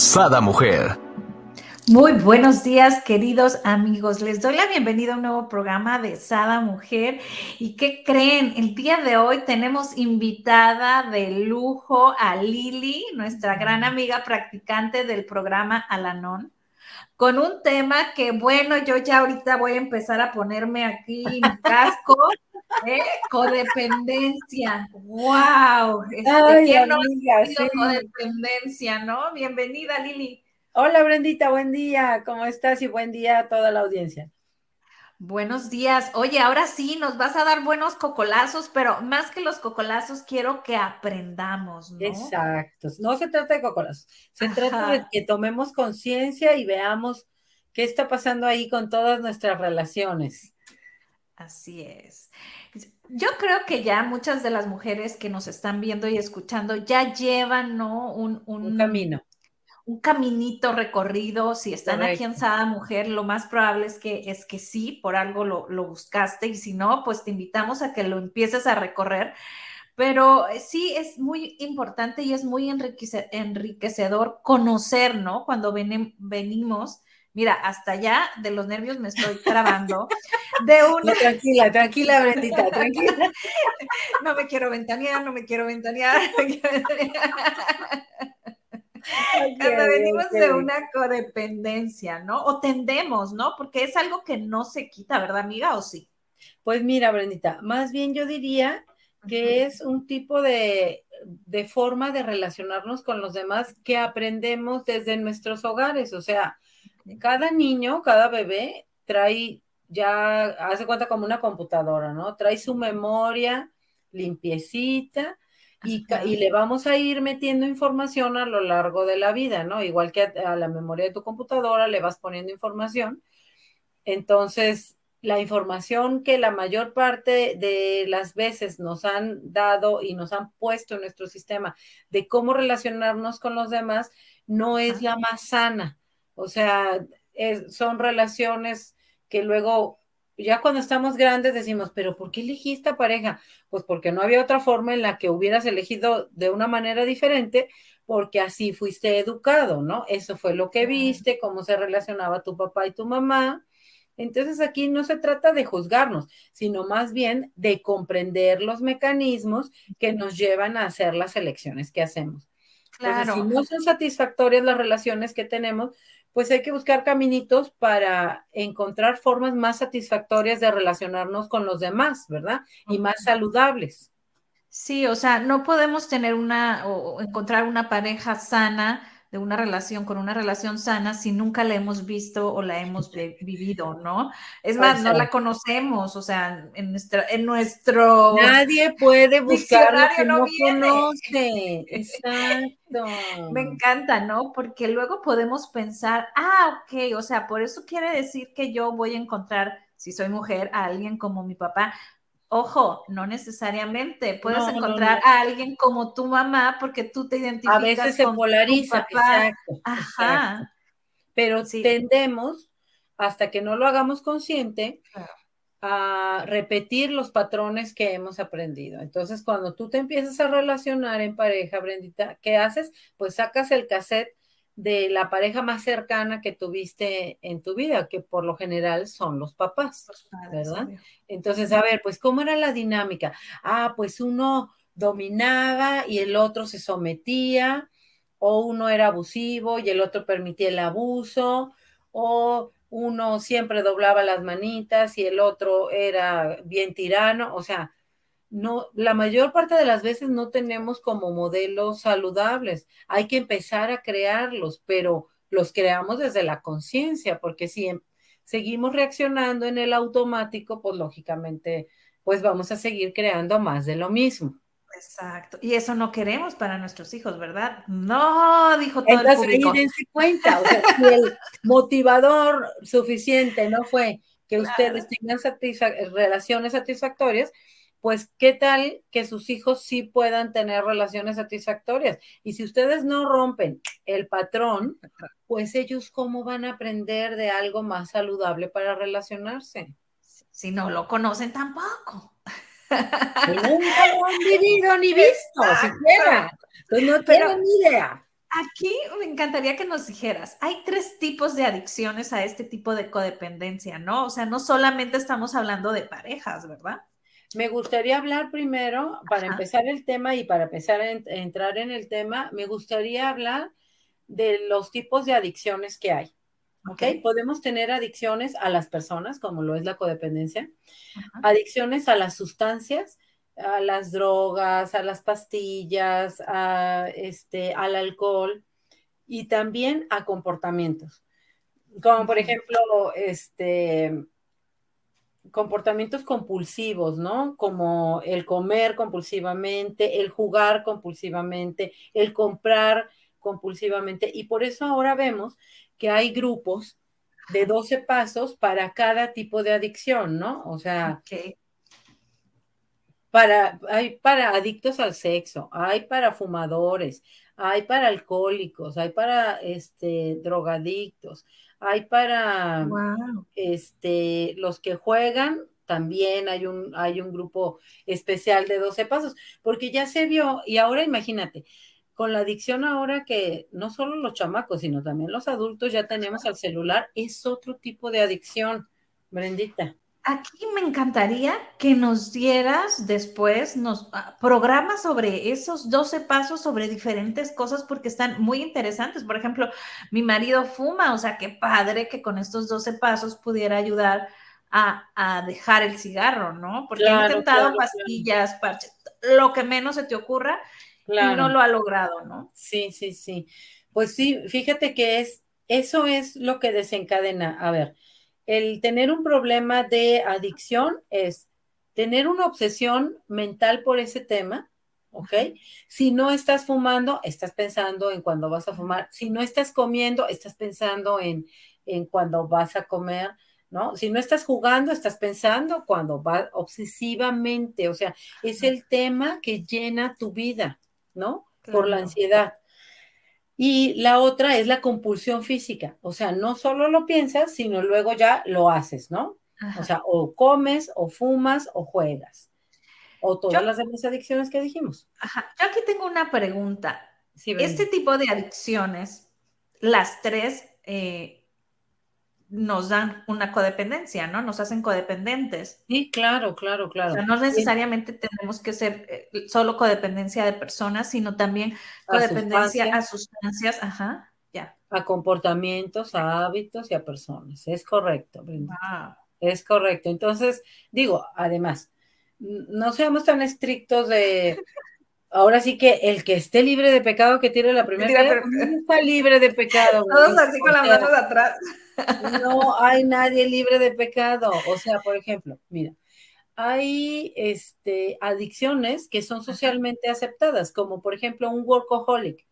Sada Mujer. Muy buenos días, queridos amigos. Les doy la bienvenida a un nuevo programa de Sada Mujer. ¿Y qué creen? El día de hoy tenemos invitada de lujo a Lili, nuestra gran amiga practicante del programa Alanon, con un tema que, bueno, yo ya ahorita voy a empezar a ponerme aquí mi casco. ¿Eh? Codependencia. ¡Wow! Este, Ay, ¿quién no ha amiga, tenido sí. codependencia, no? Bienvenida, Lili. Hola Brendita, buen día, ¿cómo estás? Y buen día a toda la audiencia. Buenos días. Oye, ahora sí nos vas a dar buenos cocolazos, pero más que los cocolazos, quiero que aprendamos, ¿no? Exacto. No se trata de cocolas, se Ajá. trata de que tomemos conciencia y veamos qué está pasando ahí con todas nuestras relaciones. Así es. Yo creo que ya muchas de las mujeres que nos están viendo y escuchando ya llevan, ¿no? Un, un- Un camino. un caminito recorrido. Si están aquí en. Sada Mujer, lo más probable es que, es que sí, por algo lo, lo buscaste y si no, pues te invitamos a que lo empieces a recorrer. Pero eh, sí es muy importante y es muy enriquece- enriquecedor conocer, ¿no? Cuando venimos, mira, hasta allá de los nervios me estoy trabando, de una, No, tranquila, tranquila, Brendita, tranquila. no me quiero ventanear, no me quiero ventanear. no me quiero ventanear. Cuando Ok, venimos de una codependencia, ¿no? O tendemos, ¿no? Porque es algo que no se quita, ¿verdad, amiga? ¿O sí? Pues mira, Brendita, más bien yo diría que es un tipo de, de forma de relacionarnos con los demás que aprendemos desde nuestros hogares. O sea, cada niño, cada bebé trae ya, hace cuenta como una computadora, ¿no? Trae su memoria limpiecita y, y le vamos a ir metiendo información a lo largo de la vida, ¿no? Igual que a, a la memoria de tu computadora le vas poniendo información. Entonces, la información que la mayor parte de las veces nos han dado y nos han puesto en nuestro sistema de cómo relacionarnos con los demás no es la más sana. O sea, es- son relaciones que luego, ya cuando estamos grandes decimos, pero ¿por qué elegí esta pareja? Pues porque no había otra forma en la que hubieras elegido de una manera diferente, porque así fuiste educado, ¿no? Eso fue lo que viste, cómo se relacionaba tu papá y tu mamá. Entonces aquí no se trata de juzgarnos, sino más bien de comprender los mecanismos que nos llevan a hacer las elecciones que hacemos. Entonces, Claro. si no son satisfactorias las relaciones que tenemos, pues hay que buscar caminitos para encontrar formas más satisfactorias de relacionarnos con los demás, ¿verdad? Y más saludables. Sí, o sea, no podemos tener una o encontrar una pareja sana de una relación con una relación sana si nunca la hemos visto o la hemos vi- vivido, ¿no? Es más, no la conocemos, o sea, en nuestra, en nuestro Nadie puede buscar lo que no conoce. Exacto. Me encanta, ¿no? Porque luego podemos pensar, ah, ok, o sea, por eso quiere decir que yo voy a encontrar, si soy mujer, a alguien como mi papá. Ojo, no necesariamente. Puedes No, encontrar no. a alguien como tu mamá porque tú te A identificas veces se con tu polariza, papá. exacto, exacto. Ajá, Pero sí, tendemos, hasta que no lo hagamos consciente, claro. a repetir los patrones que hemos aprendido. Entonces, cuando tú te empiezas a relacionar en pareja, Brendita, ¿qué haces? Pues sacas el cassette de la pareja más cercana que tuviste en tu vida, que por lo general son los papás, Los padres, ¿verdad? obvio. Entonces, a ver, pues, ¿cómo era la dinámica? Ah, pues uno dominaba y el otro se sometía, o uno era abusivo y el otro permitía el abuso, o uno siempre doblaba las manitas y el otro era bien tirano, o sea, no, la mayor parte de las veces no tenemos como modelos saludables. Hay que empezar a crearlos, pero los creamos desde la conciencia, porque si em- seguimos reaccionando en el automático, pues lógicamente, pues vamos a seguir creando más de lo mismo. Exacto. Y eso no queremos para nuestros hijos, ¿verdad? No, dijo todo el público. dense cuenta, o sea, si el motivador suficiente no fue que ustedes tengan relaciones satisfactorias, pues qué tal que sus hijos sí puedan tener relaciones satisfactorias. Y si ustedes no rompen el patrón, pues ellos cómo van a aprender de algo más saludable para relacionarse. Si no lo conocen tampoco. Nunca lo han vivido ni visto, siquiera. Pues no tienen ni idea. Aquí me encantaría que nos dijeras, hay tres tipos de adicciones a este tipo de codependencia, ¿no? O sea, no solamente estamos hablando de parejas, ¿verdad? Me gustaría hablar primero, para empezar el tema y para empezar a, entrar en el tema, me gustaría hablar de los tipos de adicciones que hay. ¿Ok? Podemos tener adicciones a las personas, como lo es la codependencia, adicciones a las sustancias, a las drogas, a las pastillas, a, este, al alcohol y también a comportamientos. Como por ejemplo, este, comportamientos compulsivos, ¿no? Como el comer compulsivamente, el jugar compulsivamente, el comprar compulsivamente. Y por eso ahora vemos que hay grupos de 12 pasos para cada tipo de adicción, ¿no? O sea, para, hay para adictos al sexo, hay para fumadores, hay para alcohólicos, hay para este, drogadictos, hay para este, los que juegan, también hay un, hay un grupo especial de 12 pasos, porque ya se vio, y ahora imagínate, con la adicción ahora que no solo los chamacos, sino también los adultos ya tenemos al celular, es otro tipo de adicción, Brendita. Aquí me encantaría que nos dieras después nos ah, programas sobre esos 12 pasos sobre diferentes cosas porque están muy interesantes. Por ejemplo, mi marido fuma, o sea, qué padre que con estos 12 pasos pudiera ayudar a, dejar el cigarro, ¿no? Porque he intentado pastillas, parches, lo que menos se te ocurra y no lo ha logrado, ¿no? Sí, sí, sí. Pues sí, fíjate que es, eso es lo que desencadena. A ver, el tener un problema de adicción es tener una obsesión mental por ese tema, ¿ok? Si no estás fumando, estás pensando en cuando vas a fumar. Si no estás comiendo, estás pensando en, en cuando vas a comer, ¿no? Si no estás jugando, estás pensando cuando vas obsesivamente, o sea, es el tema que llena tu vida, ¿no? Por la ansiedad. Y la otra es la compulsión física, o sea, no solo lo piensas, sino luego ya lo haces, ¿no? O sea, o comes, o fumas, o juegas. O todas las demás adicciones que dijimos. Ajá. Yo aquí tengo una pregunta. este tipo de adicciones, las tres, eh, nos dan una codependencia, ¿no? Nos hacen codependentes. Sí, claro, claro, claro. O sea, no necesariamente tenemos que ser eh, solo codependencia de personas, sino también codependencia a sustancias, ajá, ya. A comportamientos, a hábitos y a personas. Es correcto, Es correcto. Entonces, digo, además, no seamos tan estrictos de ahora sí que el que esté libre de pecado que tire la primera vez, está libre de pecado. Todos así con las manos atrás. No hay nadie libre de pecado. O sea, por ejemplo, mira, hay este, adicciones que son socialmente aceptadas, como por ejemplo un workaholic.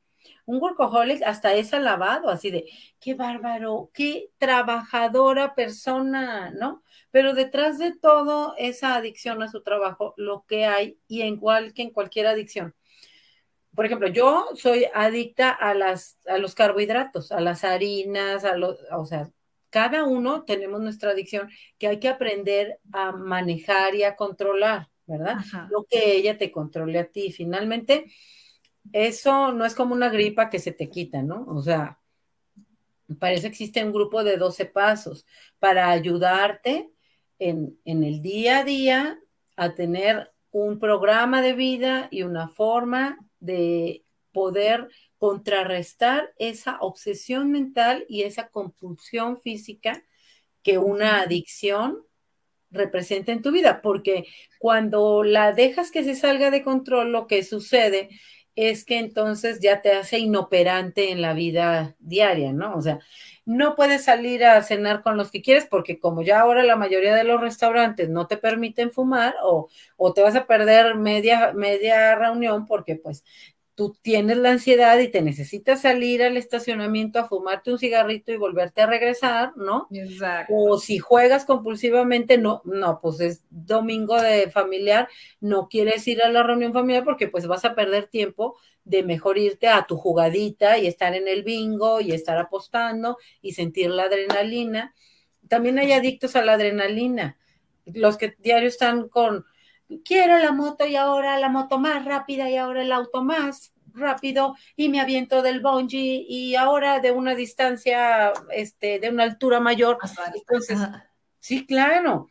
Un workaholic hasta es alabado, así de, qué bárbaro, qué trabajadora persona, ¿no? Pero detrás de todo esa adicción a su trabajo, lo que hay, y igual que en cualquier adicción, por ejemplo, yo soy adicta a, las, a los carbohidratos, a las harinas, a los, o sea, cada uno tenemos nuestra adicción que hay que aprender a manejar y a controlar, ¿verdad? Lo que ella te controle a ti. Finalmente, eso no es como una gripa que se te quita, ¿no? O sea, para eso existe un grupo de 12 pasos para ayudarte en, el día a día a tener un programa de vida y una forma de poder contrarrestar esa obsesión mental y esa compulsión física que una adicción representa en tu vida, porque cuando la dejas que se salga de control, lo que sucede es que entonces ya te hace inoperante en la vida diaria, ¿no? O sea, no puedes salir a cenar con los que quieres porque como ya ahora la mayoría de los restaurantes no te permiten fumar o, o te vas a perder media, media reunión porque pues tú tienes la ansiedad y te necesitas salir al estacionamiento a fumarte un cigarrito y volverte a regresar, ¿no? Exacto. O si juegas compulsivamente, no, no, pues es domingo de familiar, no quieres ir a la reunión familiar porque pues vas a perder tiempo de mejor irte a tu jugadita y estar en el bingo y estar apostando y sentir la adrenalina. También hay adictos a la adrenalina, los que diario están con quiero la moto y ahora la moto más rápida y ahora el auto más rápido y me aviento del bungee y ahora de una distancia, este, de una altura mayor. Entonces, sí, claro.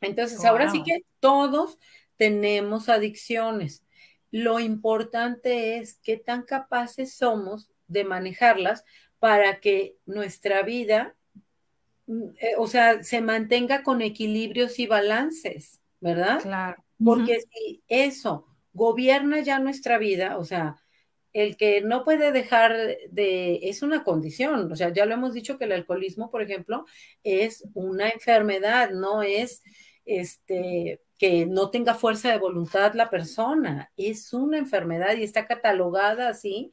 Entonces, ahora sí que todos tenemos adicciones. Lo importante es qué tan capaces somos de manejarlas para que nuestra vida, mm, eh, o sea, se mantenga con equilibrios y balances. ¿Verdad? Claro. Porque si eso gobierna ya nuestra vida, o sea, el que no puede dejar de, es una condición, o sea, ya lo hemos dicho que el alcoholismo, por ejemplo, es una enfermedad, no es este que no tenga fuerza de voluntad la persona, es una enfermedad y está catalogada así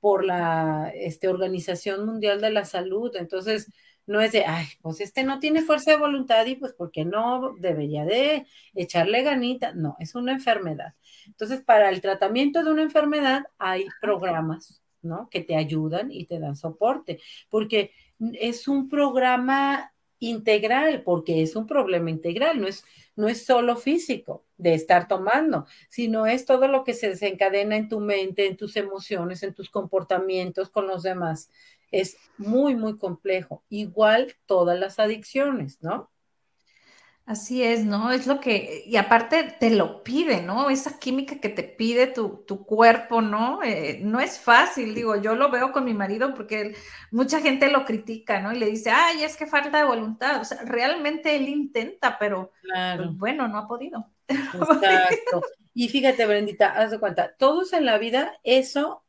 por la este, Organización Mundial de la Salud. Entonces, no es de, ay, pues este no tiene fuerza de voluntad y pues porque no debería de echarle ganita. No, es una enfermedad. Entonces, para el tratamiento de una enfermedad hay programas, ¿no? Que te ayudan y te dan soporte, porque es un programa integral, porque es un problema integral, no es, no es solo físico de estar tomando, sino es todo lo que se desencadena en tu mente, en tus emociones, en tus comportamientos con los demás es muy, muy complejo. Igual todas las adicciones, ¿no? Así es, ¿no? Es lo que, y aparte te lo pide, ¿no? Esa química que te pide tu, cuerpo, ¿no? Eh, no es fácil, digo, yo lo veo con mi marido porque mucha gente lo critica, ¿no? Y le dice, ay, es que falta de voluntad. O sea, realmente él intenta, pero pues, bueno, no ha podido. Exacto. Y fíjate, Brendita, haz de cuenta, todos en la vida eso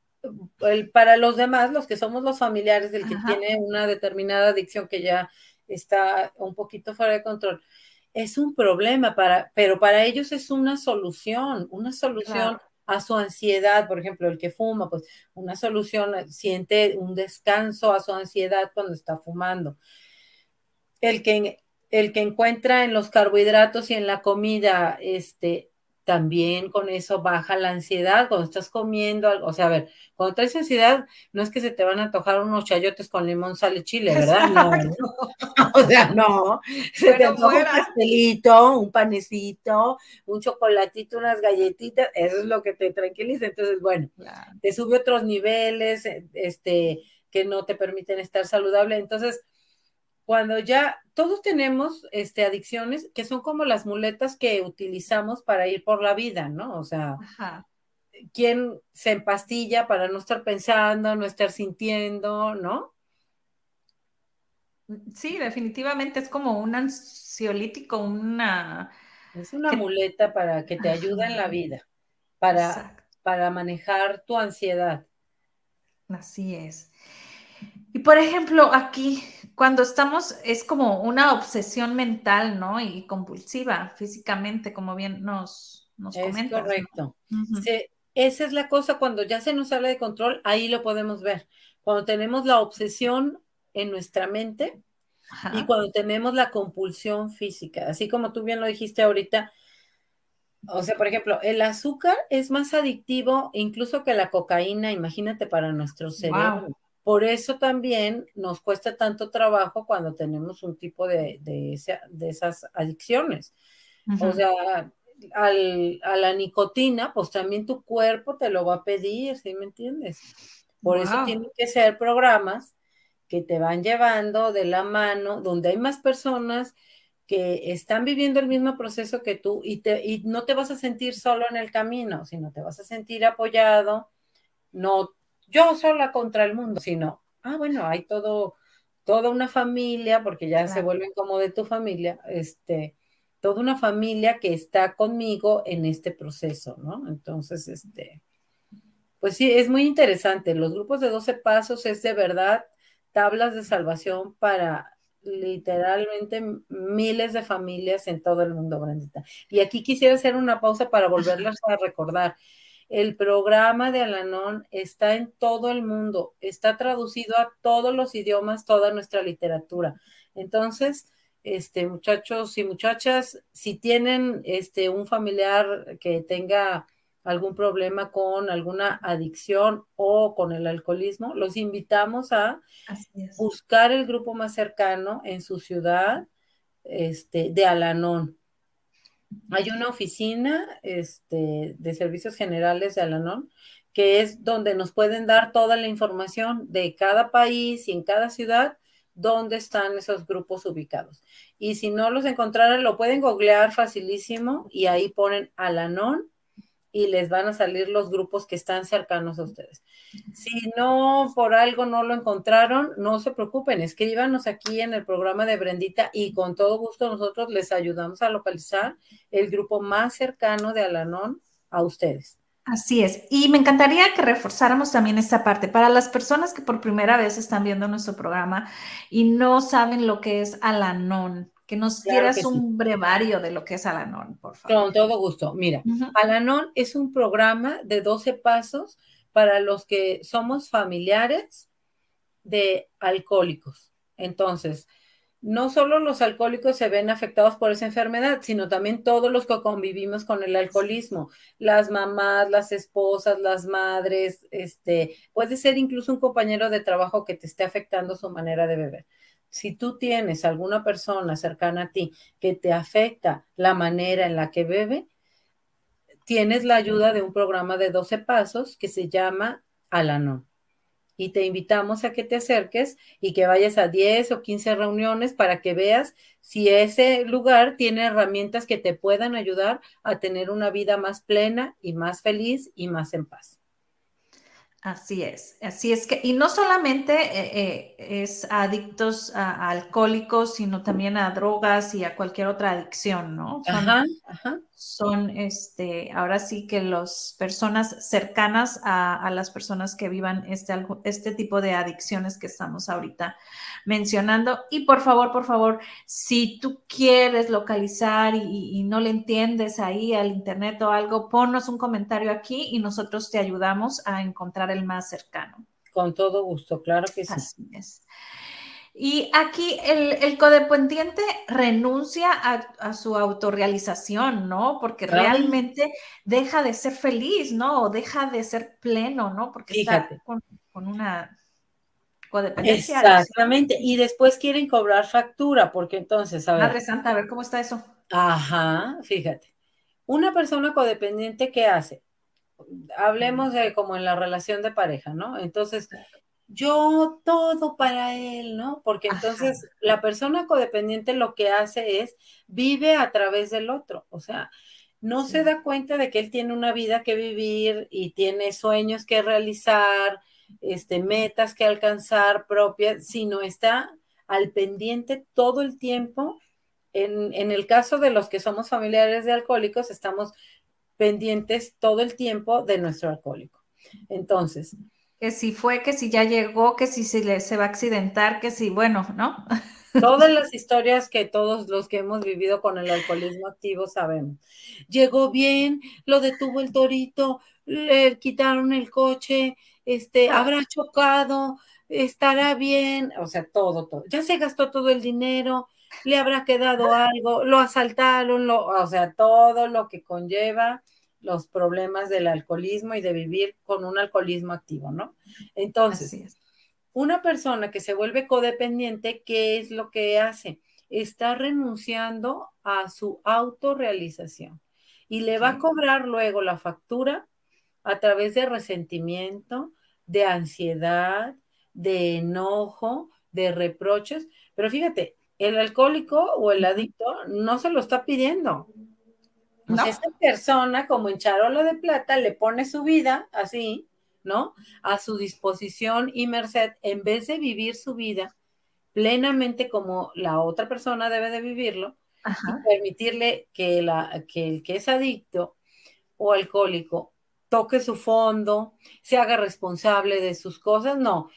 para los demás, los que somos los familiares del que tiene una determinada adicción que ya está un poquito fuera de control, es un problema para, pero para ellos es una solución, una solución a su ansiedad, por ejemplo, el que fuma, pues una solución, siente un descanso a su ansiedad cuando está fumando. El que, el que encuentra en los carbohidratos y en la comida, este, también con eso baja la ansiedad cuando estás comiendo algo. O sea, a ver, cuando traes ansiedad, no es que se te van a antojar unos chayotes con limón, sal y chile, ¿verdad? No, o sea, no. Se te antoja un pastelito, un panecito, un chocolatito, unas galletitas, eso es lo que te tranquiliza. Entonces, bueno, te sube otros niveles, este, que no te permiten estar saludable. Entonces, cuando ya todos tenemos este, adicciones que son como las muletas que utilizamos para ir por la vida, ¿no? O sea, ¿quién se empastilla para no estar pensando, no estar sintiendo, ¿no? Sí, definitivamente es como un ansiolítico, una... Es una muleta para que te ayude en la vida, para, para manejar tu ansiedad. Así es. Y por ejemplo, aquí cuando estamos, es como una obsesión mental, ¿no? Y compulsiva físicamente, como bien nos, nos es Correcto. esa es la cosa, cuando ya se nos sale de control, ahí lo podemos ver. Cuando tenemos la obsesión en nuestra mente y cuando tenemos la compulsión física, así como tú bien lo dijiste ahorita. O sea, por ejemplo, el azúcar es más adictivo incluso que la cocaína, imagínate para nuestro cerebro. Por eso también nos cuesta tanto trabajo cuando tenemos un tipo de, de, esas adicciones. O sea, al, a la nicotina, pues también tu cuerpo te lo va a pedir, ¿sí me entiendes? Por eso tienen que ser programas que te van llevando de la mano, donde hay más personas que están viviendo el mismo proceso que tú y, te, y no te vas a sentir solo en el camino, sino te vas a sentir apoyado, no yo sola contra el mundo, sino, ah, bueno, hay todo, toda una familia, porque ya se vuelven como de tu familia, este, toda una familia que está conmigo en este proceso, ¿no? Entonces, este, Pues sí, es muy interesante. Los grupos de 12 pasos es de verdad tablas de salvación para literalmente miles de familias en todo el mundo, Brandita. Y aquí quisiera hacer una pausa para volverlas a recordar. El programa de Alanón está en todo el mundo, está traducido a todos los idiomas, toda nuestra literatura. Entonces, este, muchachos y muchachas, si tienen este, un familiar que tenga algún problema con alguna adicción o con el alcoholismo, los invitamos a buscar el grupo más cercano en su ciudad este, de Alanón. Hay una oficina este, de servicios generales de Alanón que es donde nos pueden dar toda la información de cada país y en cada ciudad dónde están esos grupos ubicados. Y si no los encontraran, lo pueden googlear facilísimo y ahí ponen Alanon y les van a salir los grupos que están cercanos a ustedes. Si no, por algo no lo encontraron, no se preocupen, escríbanos aquí en el programa de Brendita y con todo gusto nosotros les ayudamos a localizar el grupo más cercano de Alanon a ustedes. Así es. Y me encantaría que reforzáramos también esta parte. Para las personas que por primera vez están viendo nuestro programa y no saben lo que es Alanon, que nos dieras un brevario de lo que es Alanon, por favor. Con todo gusto. Mira, Alanon es un programa de 12 pasos para los que somos familiares de alcohólicos. Entonces, no solo los alcohólicos se ven afectados por esa enfermedad, sino también todos los que convivimos con el alcoholismo, las mamás, las esposas, las madres, este, puede ser incluso un compañero de trabajo que te esté afectando su manera de beber. Si tú tienes alguna persona cercana a ti que te afecta la manera en la que bebe, tienes la ayuda de un programa de 12 pasos que se llama Alanon y te invitamos a que te acerques y que vayas a 10 o 15 reuniones para que veas si ese lugar tiene herramientas que te puedan ayudar a tener una vida más plena y más feliz y más en paz. Así es, así es que, y no solamente eh, eh, es adictos a, alcohólicos, sino también a drogas y a cualquier otra adicción, ¿no? ajá, ajá son este, ahora sí que las personas cercanas a, las personas que vivan este, este tipo de adicciones que estamos ahorita mencionando. Y por favor, por favor, si tú quieres localizar y, no le entiendes ahí al internet o algo, ponnos un comentario aquí y nosotros te ayudamos a encontrar el más cercano. Con todo gusto, claro que sí. Así es. Y aquí el, codependiente renuncia a, su autorrealización, ¿no? Porque realmente deja de ser feliz, ¿no? O deja de ser pleno, ¿no? Porque está con, una codependencia. Exactamente. Y después quieren cobrar factura, porque entonces, a ver. Madre Santa, a ver cómo está eso. Ajá, fíjate. Una persona codependiente, ¿qué hace? Hablemos de como en la relación de pareja, ¿no? Entonces, yo todo para él, ¿no? Porque entonces la persona codependiente lo que hace es vive a través del otro, o sea, no se da cuenta de que él tiene una vida que vivir y tiene sueños que realizar, este, metas que alcanzar propias, sino está al pendiente todo el tiempo. En, en el caso de los que somos familiares de alcohólicos, estamos pendientes todo el tiempo de nuestro alcohólico. Entonces, que si fue, que si ya llegó, que si se, le, se va a accidentar, que si, bueno, ¿no? Todas las historias que todos los que hemos vivido con el alcoholismo activo sabemos. Llegó bien, lo detuvo el torito, le quitaron el coche, este, habrá chocado, estará bien, o sea, todo, todo. Ya se gastó todo el dinero, le habrá quedado algo, lo asaltaron, lo, o sea, todo lo que conlleva los problemas del alcoholismo y de vivir con un alcoholismo activo, ¿no? Entonces, una persona que se vuelve codependiente, ¿qué es lo que hace? Está renunciando a su autorrealización y le va a cobrar luego la factura a través de resentimiento, de ansiedad, de enojo, de reproches. Pero fíjate, el alcohólico o el adicto no se lo está pidiendo. Pues esta persona, como en charola de plata, le pone su vida así, ¿no? A su disposición y merced, en vez de vivir su vida plenamente como la otra persona debe de vivirlo, y permitirle que, la, que el que es adicto o alcohólico toque su fondo, se haga responsable de sus cosas, no.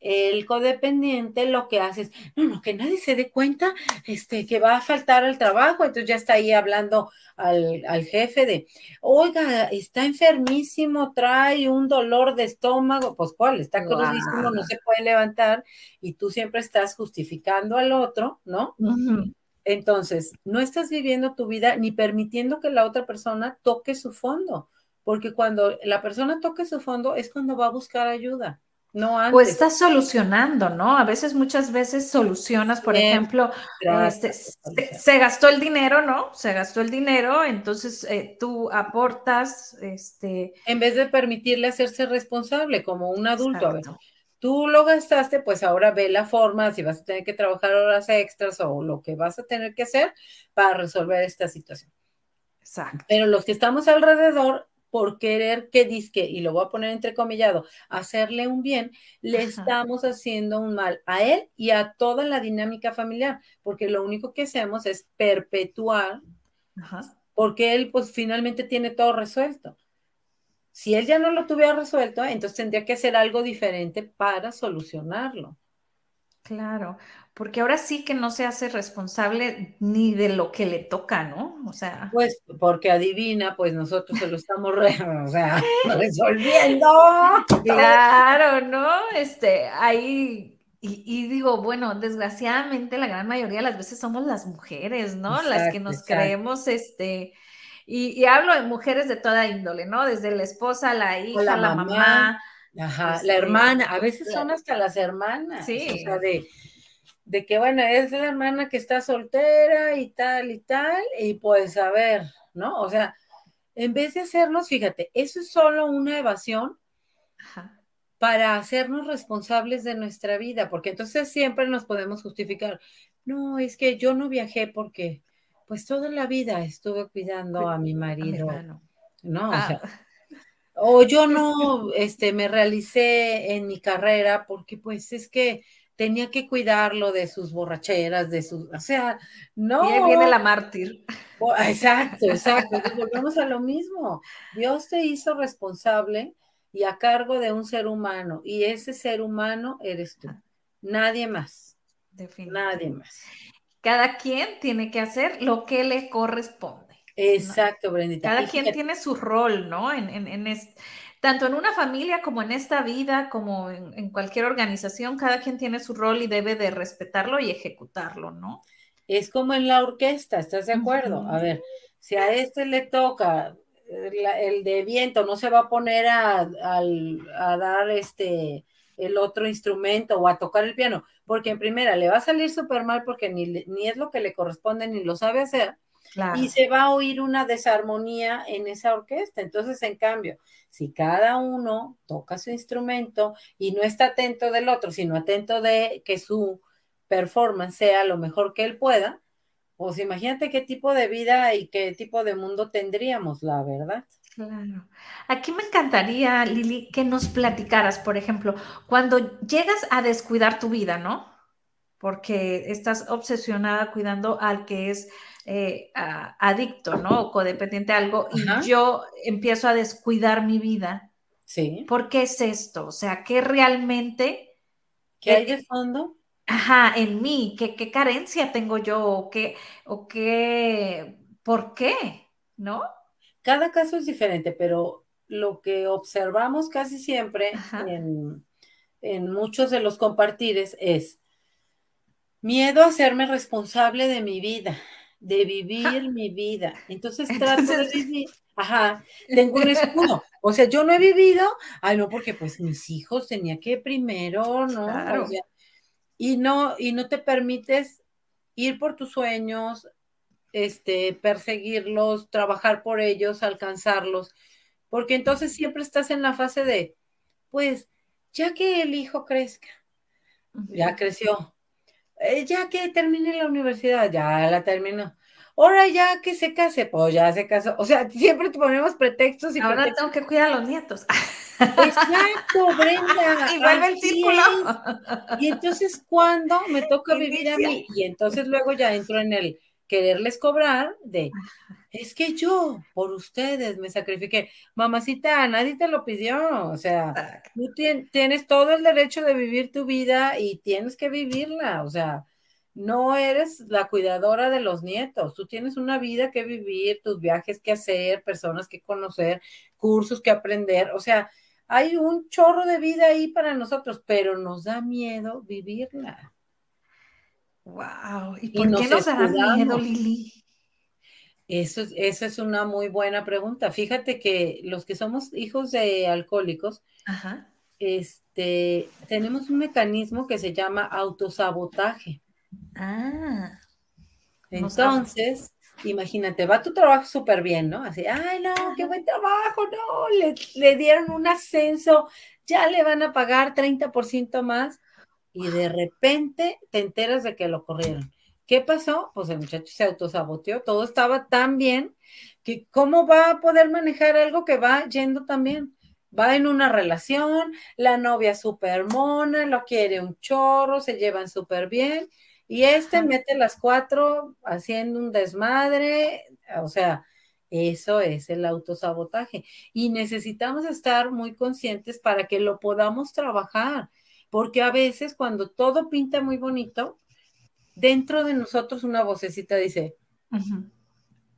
El codependiente lo que hace es, no, no, que nadie se dé cuenta este, que va a faltar al trabajo, entonces ya está ahí hablando al, al jefe de, oiga, está enfermísimo, trae un dolor de estómago, pues cuál, está crudísimo, no Guau. se puede levantar y tú siempre estás justificando al otro, ¿no? Entonces, no estás viviendo tu vida ni permitiendo que la otra persona toque su fondo, porque cuando la persona toque su fondo es cuando va a buscar ayuda, no antes. O estás solucionando, ¿no? A veces, muchas veces solucionas, por Bien, ejemplo, este, se, gastó el dinero, ¿no? Se gastó el dinero, entonces eh, tú aportas, este, En vez de permitirle hacerse responsable como un adulto, a ver, tú lo gastaste, pues ahora ve la forma, si vas a tener que trabajar horas extras o lo que vas a tener que hacer para resolver esta situación. exacto. Pero los que estamos alrededor, por querer que disque, y lo voy a poner entrecomillado, hacerle un bien, le Ajá. estamos haciendo un mal a él y a toda la dinámica familiar, porque lo único que hacemos es perpetuar, Ajá. porque él pues finalmente tiene todo resuelto. Si él ya no lo tuviera resuelto, entonces tendría que hacer algo diferente para solucionarlo. Claro, porque ahora sí que no se hace responsable ni de lo que le toca, ¿no? O sea, Pues porque adivina, pues nosotros se lo estamos re- o sea, resolviendo. claro, ¿no? Este, ahí, y, y digo, bueno, desgraciadamente la gran mayoría de las veces somos las mujeres, ¿no? Las que nos exacto. creemos, este, y, y hablo de mujeres de toda índole, ¿no? Desde la esposa, la hija, la la mamá. mamá, Ajá, Este, la hermana, a veces son hasta las hermanas, Sí. o sea, de, de que bueno, es la hermana que está soltera y tal y tal, y pues a ver, ¿no? O sea, en vez de hacernos, fíjate, eso es solo una evasión Ajá, para hacernos responsables de nuestra vida, porque entonces siempre nos podemos justificar, no, es que yo no viajé porque pues toda la vida estuve cuidando a mi a mi marido. ¿no? O Ah, sea, o yo no este, me realicé en mi carrera porque pues es que tenía que cuidarlo de sus borracheras, de sus, o sea, no. y ahí viene la mártir. Oh, Exacto, exacto. Volvemos a lo mismo. Dios te hizo responsable y a cargo de un ser humano y ese ser humano eres tú. Nadie más, nadie más. Cada quien tiene que hacer lo que le corresponde. Exacto, Brendita. Cada quien tiene su rol, ¿no? En, en, en es- tanto en una familia como en esta vida, como en, en cualquier organización, cada quien tiene su rol y debe de respetarlo y ejecutarlo, ¿no? Es como en la orquesta, ¿estás de acuerdo? A ver, si a este le toca eh, la- el de viento, no se va a poner a, dar este el otro instrumento o a tocar el piano, porque en primera le va a salir súper mal porque ni, ni es lo que le corresponde ni lo sabe hacer, Claro. y se va a oír una desarmonía en esa orquesta. Entonces, en cambio, si cada uno toca su instrumento y no está atento del otro, sino atento de que su performance sea lo mejor que él pueda, pues imagínate qué tipo de vida y qué tipo de mundo tendríamos, la verdad. Claro. Aquí me encantaría, Lili, que nos platicaras, por ejemplo, cuando llegas a descuidar tu vida, ¿no? Porque estás obsesionada cuidando al que es eh, a- adicto, ¿no? O codependiente a algo, y Ajá. yo empiezo a descuidar mi vida. Sí. ¿Por qué es esto? O sea, ¿qué realmente, ¿Qué hay de fondo? ajá, en mí? ¿Qué, qué carencia tengo yo? ¿O qué, o qué, por qué? ¿No? Cada caso es diferente, pero lo que observamos casi siempre en, en muchos de los compartires es miedo a hacerme responsable de mi vida, de vivir mi vida. Entonces trato de vivir, ajá, tengo un escudo. O sea, yo no he vivido, ay no, porque pues mis hijos tenía que primero, ¿no? Claro. O sea, y no, y no te permites ir por tus sueños, este, perseguirlos, trabajar por ellos, alcanzarlos, porque entonces siempre estás en la fase de, pues, ya que el hijo crezca, ya creció, eh, ya que termine la universidad, ya la terminó. Ahora ya que se case, pues ya se casó. O sea, siempre te ponemos pretextos y Ahora pretextos. tengo que cuidar a los nietos. Exacto, Brenda. y vuelve el círculo. es. Y entonces, ¿cuándo me toca vivir a mí? Y entonces luego ya entro en el quererles cobrar de, Es que yo, por ustedes, me sacrifiqué. Mamacita, nadie te lo pidió. O sea, tú tienes todo el derecho de vivir tu vida y tienes que vivirla. O sea, no eres la cuidadora de los nietos. Tú tienes una vida que vivir, tus viajes que hacer, personas que conocer, cursos que aprender. O sea, hay un chorro de vida ahí para nosotros, pero nos da miedo vivirla. Wow. ¿Y por qué nos da miedo, Lili? Eso, esa es una muy buena pregunta. Fíjate que los que somos hijos de alcohólicos, este, tenemos un mecanismo que se llama autosabotaje. Ah. Entonces, imagínate, va tu trabajo súper bien, ¿no? Así, ay, no, qué buen trabajo, no, le, le dieron un ascenso, ya le van a pagar 30% más y de repente te enteras de que lo corrieron. ¿Qué pasó? Pues el muchacho se autosaboteó, todo estaba tan bien que cómo va a poder manejar algo que va yendo tan bien. Va en una relación, la novia súper mona, lo quiere un chorro, se llevan súper bien, y este mete las cuatro haciendo un desmadre, o sea, eso es el autosabotaje. Y necesitamos estar muy conscientes para que lo podamos trabajar, porque a veces cuando todo pinta muy bonito, dentro de nosotros una vocecita dice,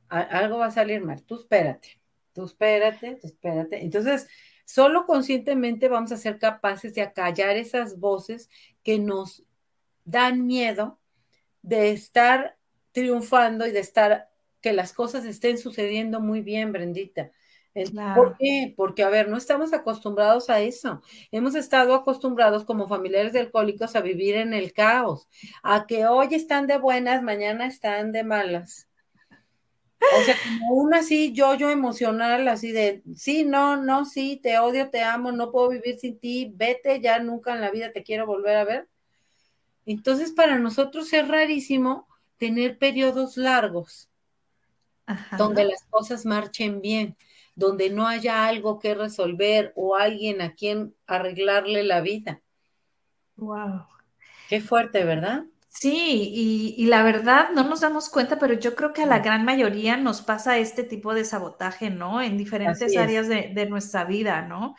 algo va a salir mal, tú espérate, tú espérate, tú espérate. Entonces, solo conscientemente vamos a ser capaces de acallar esas voces que nos dan miedo de estar triunfando y de estar, que las cosas estén sucediendo muy bien, Brendita. ¿Por qué? Porque, a ver, no estamos acostumbrados a eso. Hemos estado acostumbrados como familiares de alcohólicos a vivir en el caos, a que hoy están de buenas, mañana están de malas. O sea, como una así, yo, yo emocional, así de, sí, no, no, sí, te odio, te amo, no puedo vivir sin ti, vete, ya nunca en la vida te quiero volver a ver. Entonces, para nosotros es rarísimo tener periodos largos donde las cosas marchen bien donde no haya algo que resolver o alguien a quien arreglarle la vida. Wow. Qué fuerte, ¿verdad? Sí, y, la verdad no nos damos cuenta, pero yo creo que a la gran mayoría nos pasa este tipo de sabotaje, ¿no? En diferentes áreas de, nuestra vida, ¿no?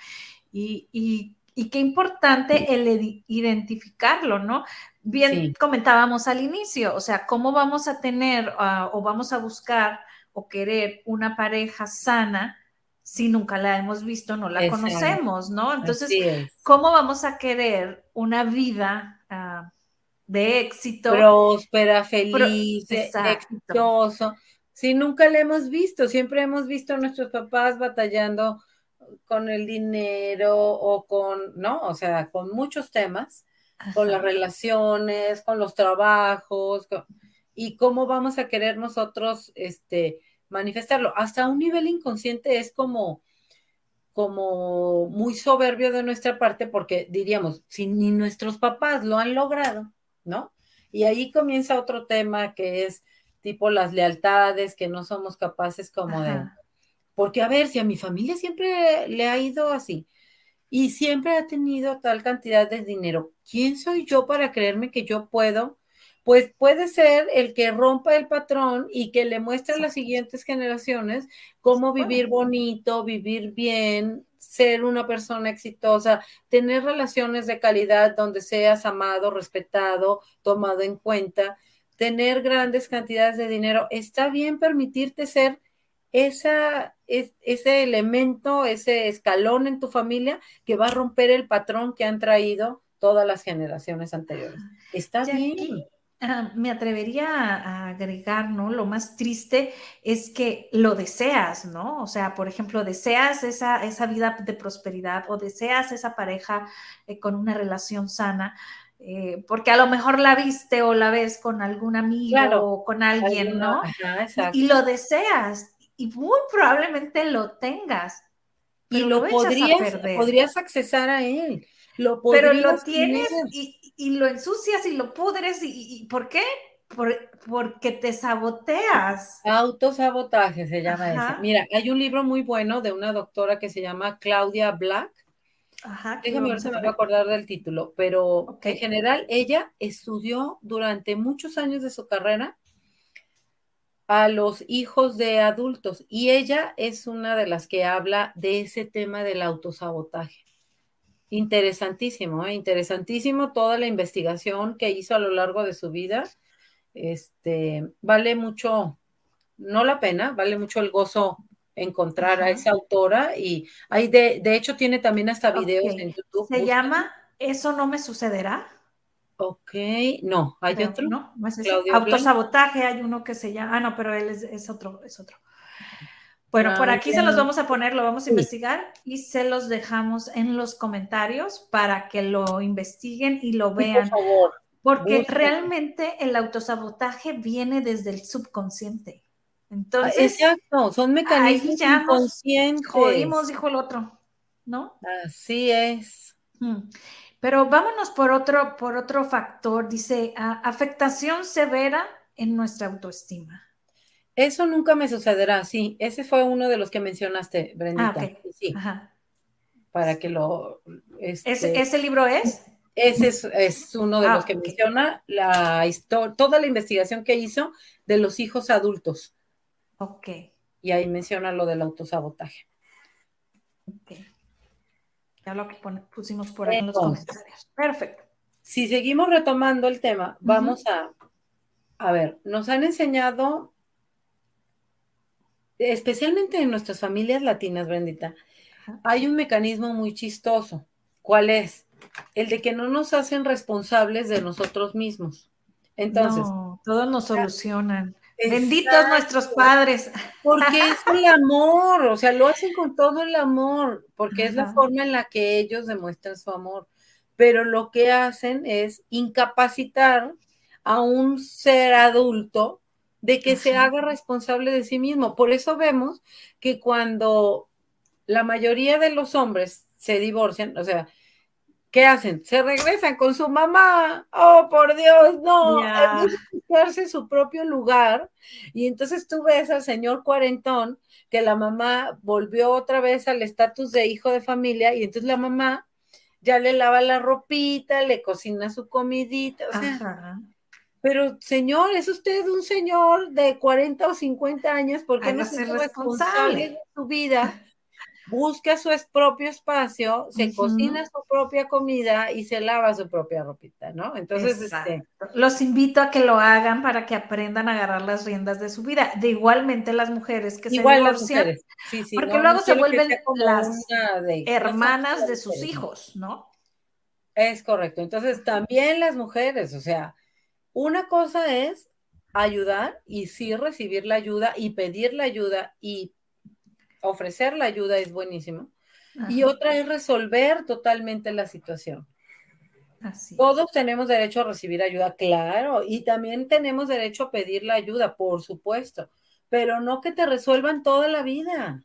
Y, qué importante el identificarlo, ¿no? Bien comentábamos al inicio, o sea, ¿cómo vamos a tener ah, o vamos a buscar o querer una pareja sana si nunca la hemos visto, no la conocemos, ¿no? Entonces, ¿cómo vamos a querer una vida ah, de éxito? Próspera, feliz, exitoso. Si nunca la hemos visto, siempre hemos visto a nuestros papás batallando con el dinero o con, ¿no? O sea, con muchos temas, con las relaciones, con los trabajos, y cómo vamos a querer nosotros, este, manifestarlo. Hasta un nivel inconsciente es como, como muy soberbio de nuestra parte porque diríamos, si ni nuestros papás lo han logrado, ¿no? Y ahí comienza otro tema que es tipo las lealtades, que no somos capaces como de... Porque a ver, si a mi familia siempre le ha ido así y siempre ha tenido tal cantidad de dinero, ¿quién soy yo para creerme que yo puedo pues puede ser el que rompa el patrón y que le muestre a las siguientes generaciones cómo vivir bonito, vivir bien, ser una persona exitosa, tener relaciones de calidad donde seas amado, respetado, tomado en cuenta, tener grandes cantidades de dinero. Está bien permitirte ser esa, ese elemento, ese escalón en tu familia que va a romper el patrón que han traído todas las generaciones anteriores. Está bien. Ah, me atrevería a, agregar, ¿no? Lo más triste es que lo deseas, ¿no? O sea, por ejemplo, deseas esa, esa vida de prosperidad o deseas esa pareja eh, con una relación sana, eh, porque a lo mejor la viste o la ves con algún amigo o con alguien, ¿no? y lo deseas y muy probablemente lo tengas. Y lo, podrías, podrías accesar a él. Lo pero lo tienes y, y lo ensucias y lo pudres. ¿Y, por qué? porque te saboteas. Autosabotaje se llama ese. Mira, hay un libro muy bueno de una doctora que se llama Claudia Black. Ajá, Déjame ver si me voy a acordar del título, pero en general ella estudió durante muchos años de su carrera a los hijos de adultos y ella es una de las que habla de ese tema del autosabotaje. Interesantísimo, ¿eh? interesantísimo toda la investigación que hizo a lo largo de su vida. Este, vale mucho, no la pena, vale mucho el gozo encontrar a esa autora y hay de, de hecho tiene también hasta videos en YouTube. Se llama Eso no me sucederá. Ok, no, hay otro. No, no es Autosabotaje, hay uno que se llama, ah, no, pero él es, otro, es otro. Bueno, por aquí se los vamos a poner, lo vamos a investigar y se los dejamos en los comentarios para que lo investiguen y lo vean. por favor. Porque realmente el autosabotaje viene desde el subconsciente. Entonces, Exacto, son mecanismos inconscientes. Jodimos, dijo el otro, ¿no? Así es. Mm. Pero vámonos por otro, por otro factor. Dice, afectación severa en nuestra autoestima. Eso nunca me sucederá, sí. Ese fue uno de los que mencionaste, Brendita. Ah, sí. Para que lo... Este, ¿Ese, libro es? Ese es, uno de ah, los que menciona la toda la investigación que hizo de los hijos adultos. Ok. Y ahí menciona lo del autosabotaje. Ok. Ya lo que pusimos por ahí en los comentarios. Perfecto. Si seguimos retomando el tema, vamos a, a ver, nos han enseñado, especialmente en nuestras familias latinas, Brendita, hay un mecanismo muy chistoso. ¿Cuál es? El de que no nos hacen responsables de nosotros mismos. Entonces, no, todos nos solucionan. Benditos nuestros padres. Porque es el amor, o sea, lo hacen con todo el amor, porque es la forma en la que ellos demuestran su amor. Pero lo que hacen es incapacitar a un ser adulto de que se haga responsable de sí mismo. Por eso vemos que cuando la mayoría de los hombres se divorcian, o sea, ¿qué hacen? Se regresan con su mamá. Oh, por Dios, no. Yeah. buscarse su propio lugar. Y entonces tú ves al señor cuarentón que la mamá volvió otra vez al estatus de hijo de familia y entonces la mamá ya le lava la ropita, le cocina su comidita. O sea, pero señor, es usted un señor de 40 o 50 años porque no se responsable de su vida busca su propio espacio, se cocina su propia comida y se lava su propia ropita, ¿no? Entonces, este, los invito a que lo hagan para que aprendan a agarrar las riendas de su vida. De igualmente las mujeres que Igual se divorcian, las sí, sí, porque luego se vuelven las hermanas de sus hijos, ¿no? Es correcto. Entonces, también las mujeres, o sea, una cosa es ayudar y sí recibir la ayuda y pedir la ayuda y ofrecer la ayuda es buenísimo. Y otra es resolver totalmente la situación. Todos tenemos derecho a recibir ayuda, claro, y también tenemos derecho a pedir la ayuda, por supuesto, pero no que te resuelvan toda la vida.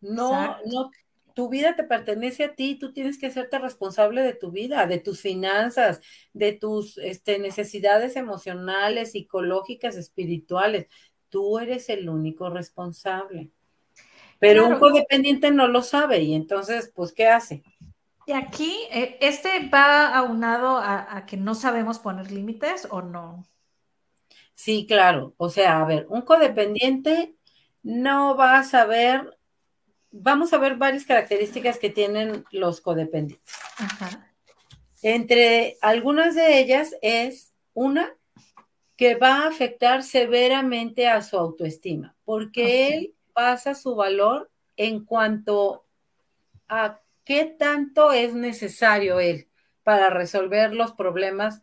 No, no, tu vida te pertenece a ti, tú tienes que hacerte responsable de tu vida, de tus finanzas, de tus este, necesidades emocionales, psicológicas, espirituales. Tú eres el único responsable. Pero un codependiente no lo sabe y entonces, pues, ¿qué hace? Y aquí, eh, ¿este va aunado a, que no sabemos poner límites o no? Sí, claro. O sea, a ver, un codependiente no va a saber, vamos a ver varias características que tienen los codependientes. Entre algunas de ellas es una que va a afectar severamente a su autoestima, porque él pasa su valor en cuanto a qué tanto es necesario él para resolver los problemas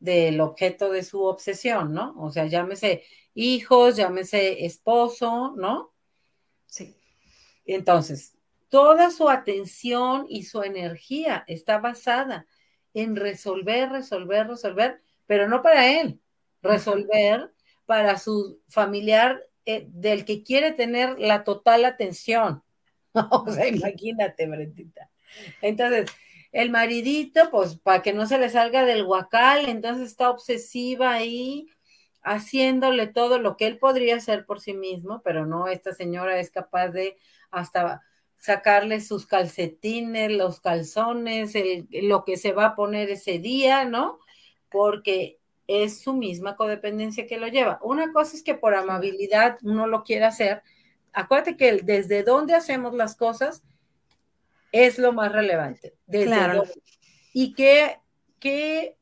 del objeto de su obsesión, ¿no? O sea, llámese hijos, llámese esposo, ¿no? Sí. Entonces, toda su atención y su energía está basada en resolver, resolver, resolver, pero no para él, resolver para su familiar eh, del que quiere tener la total atención. o sea, imagínate, Brentita. Entonces, el maridito, pues para que no se le salga del guacal, entonces está obsesiva ahí, haciéndole todo lo que él podría hacer por sí mismo, pero no, esta señora es capaz de hasta sacarle sus calcetines, los calzones, lo que se va a poner ese día, ¿no? Porque es su misma codependencia que lo lleva. Una cosa es que por amabilidad uno lo quiere hacer. Acuérdate que desde dónde hacemos las cosas es lo más relevante. claro. y que,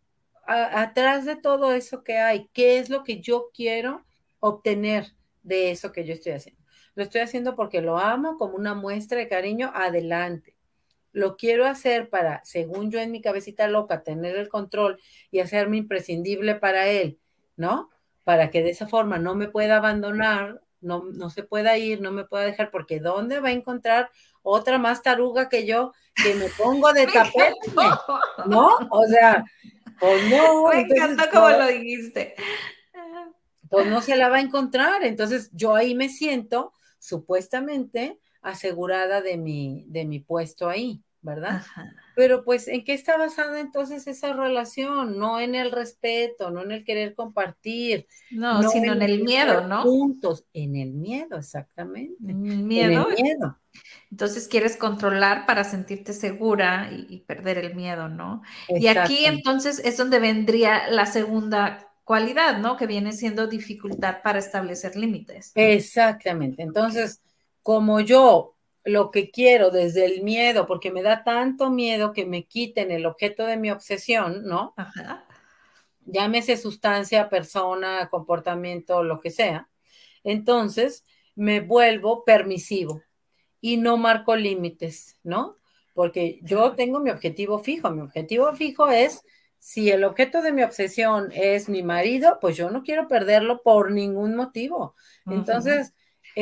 atrás de todo eso que hay, ¿qué es lo que yo quiero obtener de eso que yo estoy haciendo? Lo estoy haciendo porque lo amo como una muestra de cariño, adelante. Lo quiero hacer para, según yo en mi cabecita loca, tener el control y hacerme imprescindible para él, ¿no? Para que de esa forma no me pueda abandonar, no, no se pueda ir, no me pueda dejar, porque ¿dónde va a encontrar otra más taruga que yo que me pongo de tapete? ¿No? O sea, pues no. Me encantó como lo dijiste. Pues no se la va a encontrar. Entonces yo ahí me siento supuestamente asegurada de mi, de mi puesto ahí, ¿verdad? Pero pues, ¿en qué está basada entonces esa relación? No en el respeto, no en el querer compartir. No, sino en, el miedo, ¿no? Juntos, en el miedo, exactamente. Miedo. En el miedo. Entonces quieres controlar para sentirte segura y, perder el miedo, ¿no? Y aquí entonces es donde vendría la segunda cualidad, ¿no? Que viene siendo dificultad para establecer límites. Exactamente. Entonces, como yo lo que quiero desde el miedo, porque me da tanto miedo que me quiten el objeto de mi obsesión, ¿no? Ajá. Llámese sustancia, persona, comportamiento, lo que sea. Entonces, me vuelvo permisivo y no marco límites, ¿no? Porque yo tengo mi objetivo fijo. Mi objetivo fijo es, si el objeto de mi obsesión es mi marido, pues yo no quiero perderlo por ningún motivo. Entonces,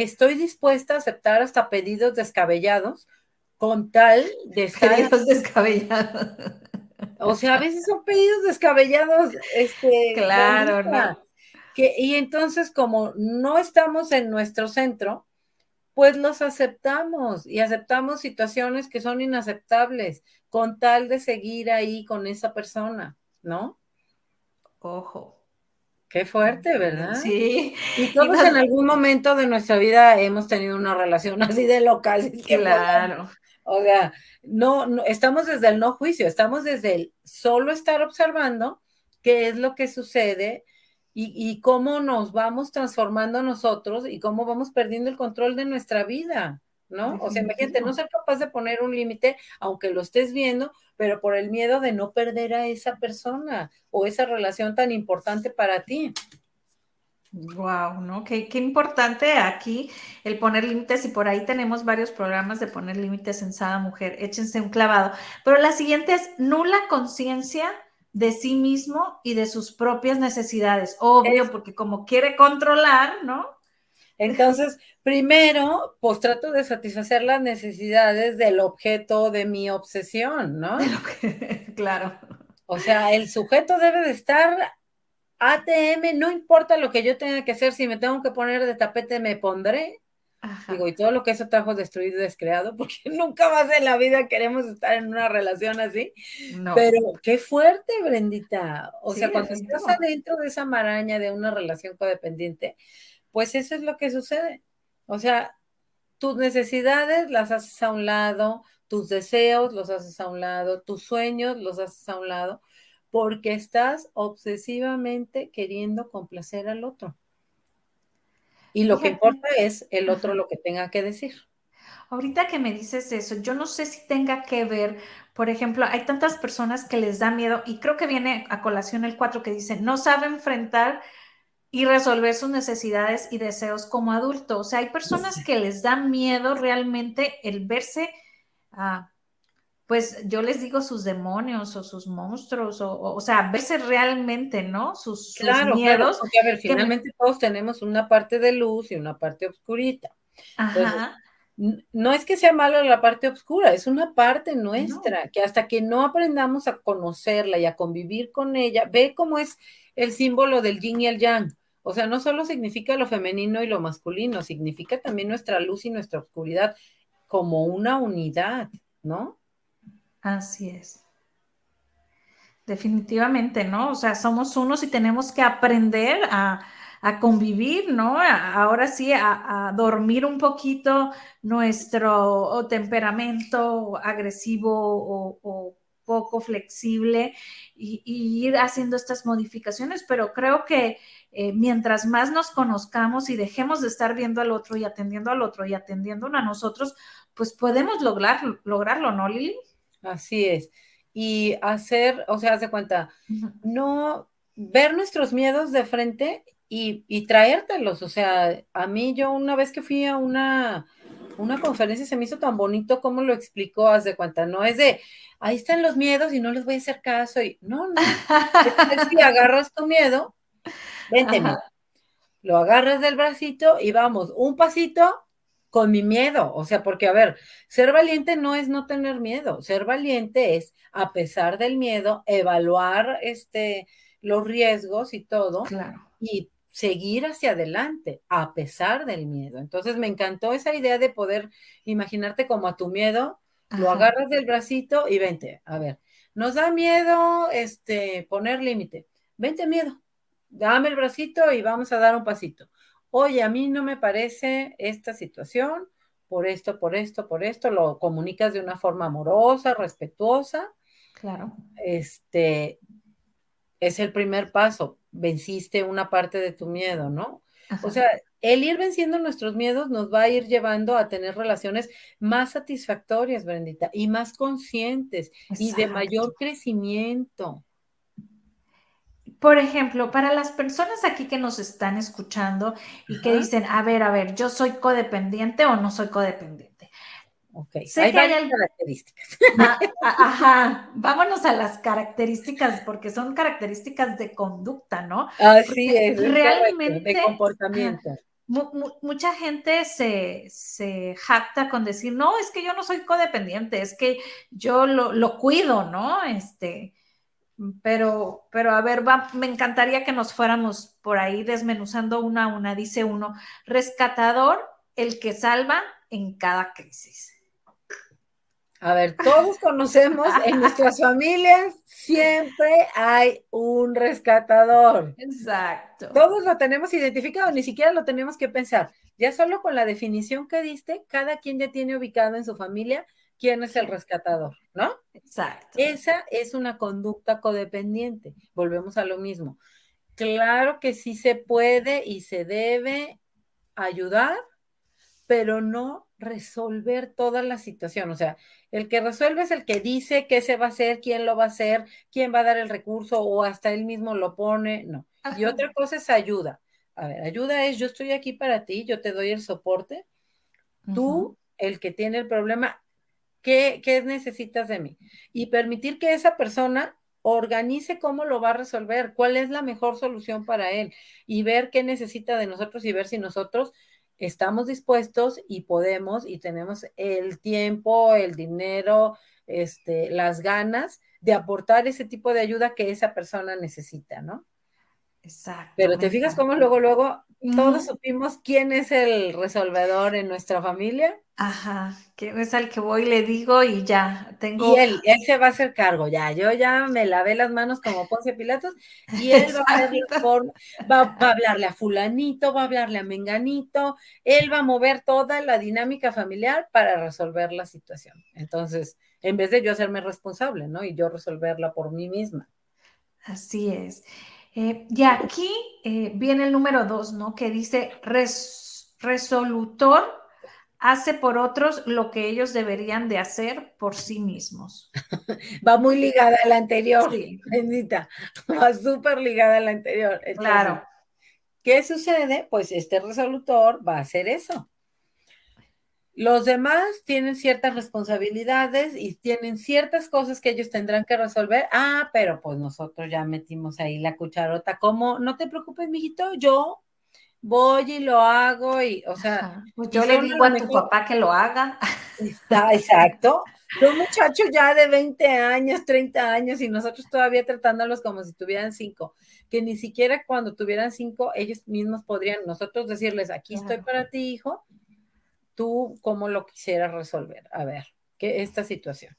estoy dispuesta a aceptar hasta pedidos descabellados con tal de estar... Pedidos descabellados. O sea, a veces son pedidos descabellados, este... Claro, ¿no? Que, y entonces, como no estamos en nuestro centro, pues los aceptamos y aceptamos situaciones que son inaceptables con tal de seguir ahí con esa persona, ¿no? Ojo. Qué fuerte, ¿verdad? Sí. Y todos en algún momento de nuestra vida hemos tenido una relación así de loca. claro. o sea, no, no, estamos desde el no juicio, estamos desde el solo estar observando qué es lo que sucede y, cómo nos vamos transformando nosotros y cómo vamos perdiendo el control de nuestra vida, ¿no? O sea, imagínate, no ser capaz de poner un límite, aunque lo estés viendo, pero por el miedo de no perder a esa persona o esa relación tan importante para ti. Wow, ¿no? Qué, qué, importante aquí el poner límites y por ahí tenemos varios programas de poner límites en Sada Mujer. Échense un clavado. Pero la siguiente es nula conciencia de sí mismo y de sus propias necesidades. Obvio, porque como quiere controlar, ¿no? Entonces, primero, pues trato de satisfacer las necesidades del objeto de mi obsesión, ¿no? claro. O sea, el sujeto debe de estar ATM, no importa lo que yo tenga que hacer, si me tengo que poner de tapete, me pondré. Digo, y todo lo que eso trajo destruido y descreado, porque nunca más en la vida queremos estar en una relación así. Pero qué fuerte, Brendita. O sea, cuando estás adentro de esa maraña de una relación codependiente, pues eso es lo que sucede. O sea, tus necesidades las haces a un lado, tus deseos los haces a un lado, tus sueños los haces a un lado, porque estás obsesivamente queriendo complacer al otro. Y lo que importa es el otro lo que tenga que decir. Ahorita que me dices eso, yo no sé si tenga que ver, por ejemplo, hay tantas personas que les da miedo y creo que viene a colación el 4 que dice, no sabe enfrentar y resolver sus necesidades y deseos como adulto. O sea, hay personas que les da miedo realmente el verse a pues yo les digo sus demonios o sus monstruos, o, o, sea, verse realmente, ¿no? Sus, miedos. porque a ver, finalmente todos tenemos una parte de luz y una parte oscurita. Ajá. no es que sea malo la parte oscura, es una parte nuestra, que hasta que no aprendamos a conocerla y a convivir con ella, ve cómo es el símbolo del yin y el yang. O sea, no solo significa lo femenino y lo masculino, significa también nuestra luz y nuestra oscuridad como una unidad, ¿no? Así es. Definitivamente, ¿no? O sea, somos unos y tenemos que aprender a, convivir, ¿no? ahora sí, a, dormir un poquito nuestro temperamento agresivo o, poco flexible y, ir haciendo estas modificaciones, pero creo que eh, mientras más nos conozcamos y dejemos de estar viendo al otro y atendiendo al otro y atendiendo a nosotros, pues podemos lograr, lograrlo, ¿no, Lili? Así es. Y hacer, o sea, hace cuenta, no ver nuestros miedos de frente y, y, traértelos. O sea, a mí yo una vez que fui a una, una conferencia se me hizo tan bonito como lo explicó, haz de cuenta, no es de, ahí están los miedos y no les voy a hacer caso y no, no, es que agarras tu miedo, vente, lo agarras del bracito y vamos, un pasito con mi miedo, o sea, porque a ver, ser valiente no es no tener miedo, ser valiente es, a pesar del miedo, evaluar este, los riesgos y todo, y seguir hacia adelante a pesar del miedo. Entonces me encantó esa idea de poder imaginarte como a tu miedo, lo agarras del bracito y vente, a ver, nos da miedo este poner límite. Vente miedo. Dame el bracito y vamos a dar un pasito. Oye, a mí no me parece esta situación por esto, por esto, por esto, lo comunicas de una forma amorosa, respetuosa. Claro. Este es el primer paso venciste una parte de tu miedo, ¿no? O sea, el ir venciendo nuestros miedos nos va a ir llevando a tener relaciones más satisfactorias, Brendita, y más conscientes y de mayor crecimiento. Por ejemplo, para las personas aquí que nos están escuchando y que dicen, a ver, a ver, yo soy codependiente o no soy codependiente. Ok, hay varias características. Ah, ah, ajá, vámonos a las características, porque son características de conducta, ¿no? Así es, realmente. de comportamiento. mucha gente se, se, jacta con decir, no, es que yo no soy codependiente, es que yo lo, lo cuido, ¿no? Este, pero, pero a ver, va, me encantaría que nos fuéramos por ahí desmenuzando una a una. Dice uno, rescatador, el que salva en cada crisis. A ver, todos conocemos en nuestras familias siempre hay un rescatador. Exacto. Todos lo tenemos identificado, ni siquiera lo tenemos que pensar. Ya solo con la definición que diste, cada quien ya tiene ubicado en su familia quién es el rescatador, ¿no? Exacto. Esa es una conducta codependiente. Volvemos a lo mismo. Claro que sí se puede y se debe ayudar, pero no resolver toda la situación. O sea, el que resuelve es el que dice qué se va a hacer, quién lo va a hacer, quién va a dar el recurso o hasta él mismo lo pone. No. Y otra cosa es ayuda. A ver, ayuda es yo estoy aquí para ti, yo te doy el soporte. Tú, el que tiene el problema, ¿qué, ¿qué necesitas de mí? Y permitir que esa persona organice cómo lo va a resolver, cuál es la mejor solución para él y ver qué necesita de nosotros y ver si nosotros estamos dispuestos y podemos y tenemos el tiempo, el dinero, este, las ganas de aportar ese tipo de ayuda que esa persona necesita, ¿no? Exacto. Pero te fijas cómo luego, luego todos supimos quién es el resolvedor en nuestra familia. Ajá, que es al que voy, le digo y ya tengo. Y él, él se va a hacer cargo, ya. Yo ya me lavé las manos como Ponce Pilatos y él va a, va, va a hablarle a Fulanito, va a hablarle a Menganito, él va a mover toda la dinámica familiar para resolver la situación. Entonces, en vez de yo hacerme responsable, ¿no? Y yo resolverla por mí misma. Así es. Eh, y aquí eh, viene el número dos, ¿no? Que dice resolutor hace por otros lo que ellos deberían de hacer por sí mismos. Va muy ligada a la anterior, sí. bendita. Va súper ligada a la anterior. claro. ¿Qué sucede? Pues este resolutor va a hacer eso. Los demás tienen ciertas responsabilidades y tienen ciertas cosas que ellos tendrán que resolver. Ah, pero pues nosotros ya metimos ahí la cucharota. ¿Cómo? No te preocupes, mijito, yo voy y lo hago y, o sea. Pues yo le digo a tu papá que lo haga. Está, exacto. Un muchacho ya de 20 años, 30 años y nosotros todavía tratándolos como si tuvieran cinco, que ni siquiera cuando tuvieran cinco ellos mismos podrían nosotros decirles, aquí estoy para ti, hijo, tú cómo lo quisieras resolver. A ver, ¿qué esta situación?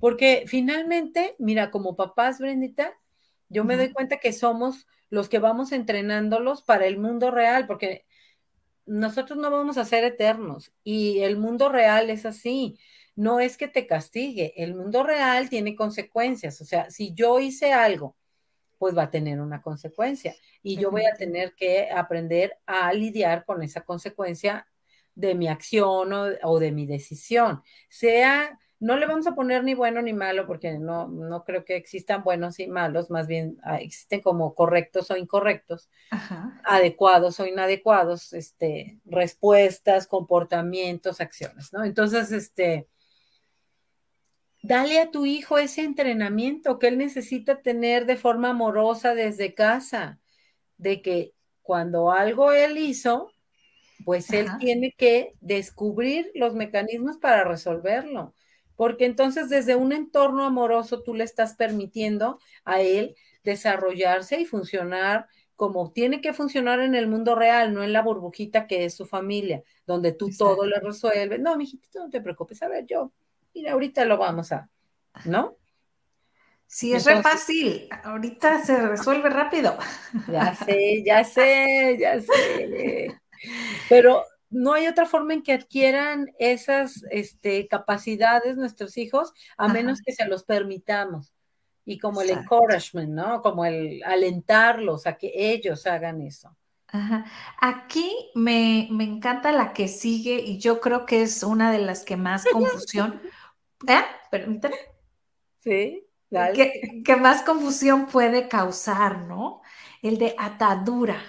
Porque finalmente, mira, como papás, Brendita, yo me doy cuenta que somos los que vamos entrenándolos para el mundo real, porque nosotros no vamos a ser eternos y el mundo real es así. no es que te castigue, el mundo real tiene consecuencias, o sea, si yo hice algo, pues va a tener una consecuencia y yo voy a tener que aprender a lidiar con esa consecuencia de mi acción o, de mi decisión, sea no le vamos a poner ni bueno ni malo, porque no, no creo que existan buenos y malos, más bien ah, existen como correctos o incorrectos, adecuados o inadecuados, este, respuestas, comportamientos, acciones, ¿no? Entonces, este, dale a tu hijo ese entrenamiento que él necesita tener de forma amorosa desde casa, de que cuando algo él hizo, pues él tiene que descubrir los mecanismos para resolverlo porque entonces desde un entorno amoroso tú le estás permitiendo a él desarrollarse y funcionar como tiene que funcionar en el mundo real, no en la burbujita que es su familia, donde tú todo le resuelves. No, mijito, no te preocupes, a ver, yo, mira, ahorita lo vamos a, ¿no? Sí, es re fácil. Ahorita se resuelve rápido. Ya sé, ya sé, ya sé. Pero no hay otra forma en que adquieran esas este, capacidades nuestros hijos, a menos que se los permitamos. Y como el encouragement, ¿no? Como el alentarlos a que ellos hagan eso. Ajá. Aquí me, encanta la que sigue y yo creo que es una de las que más confusión. ¿Eh? Permítame. Sí, dale. Que, más confusión puede causar, ¿no? El de atadura.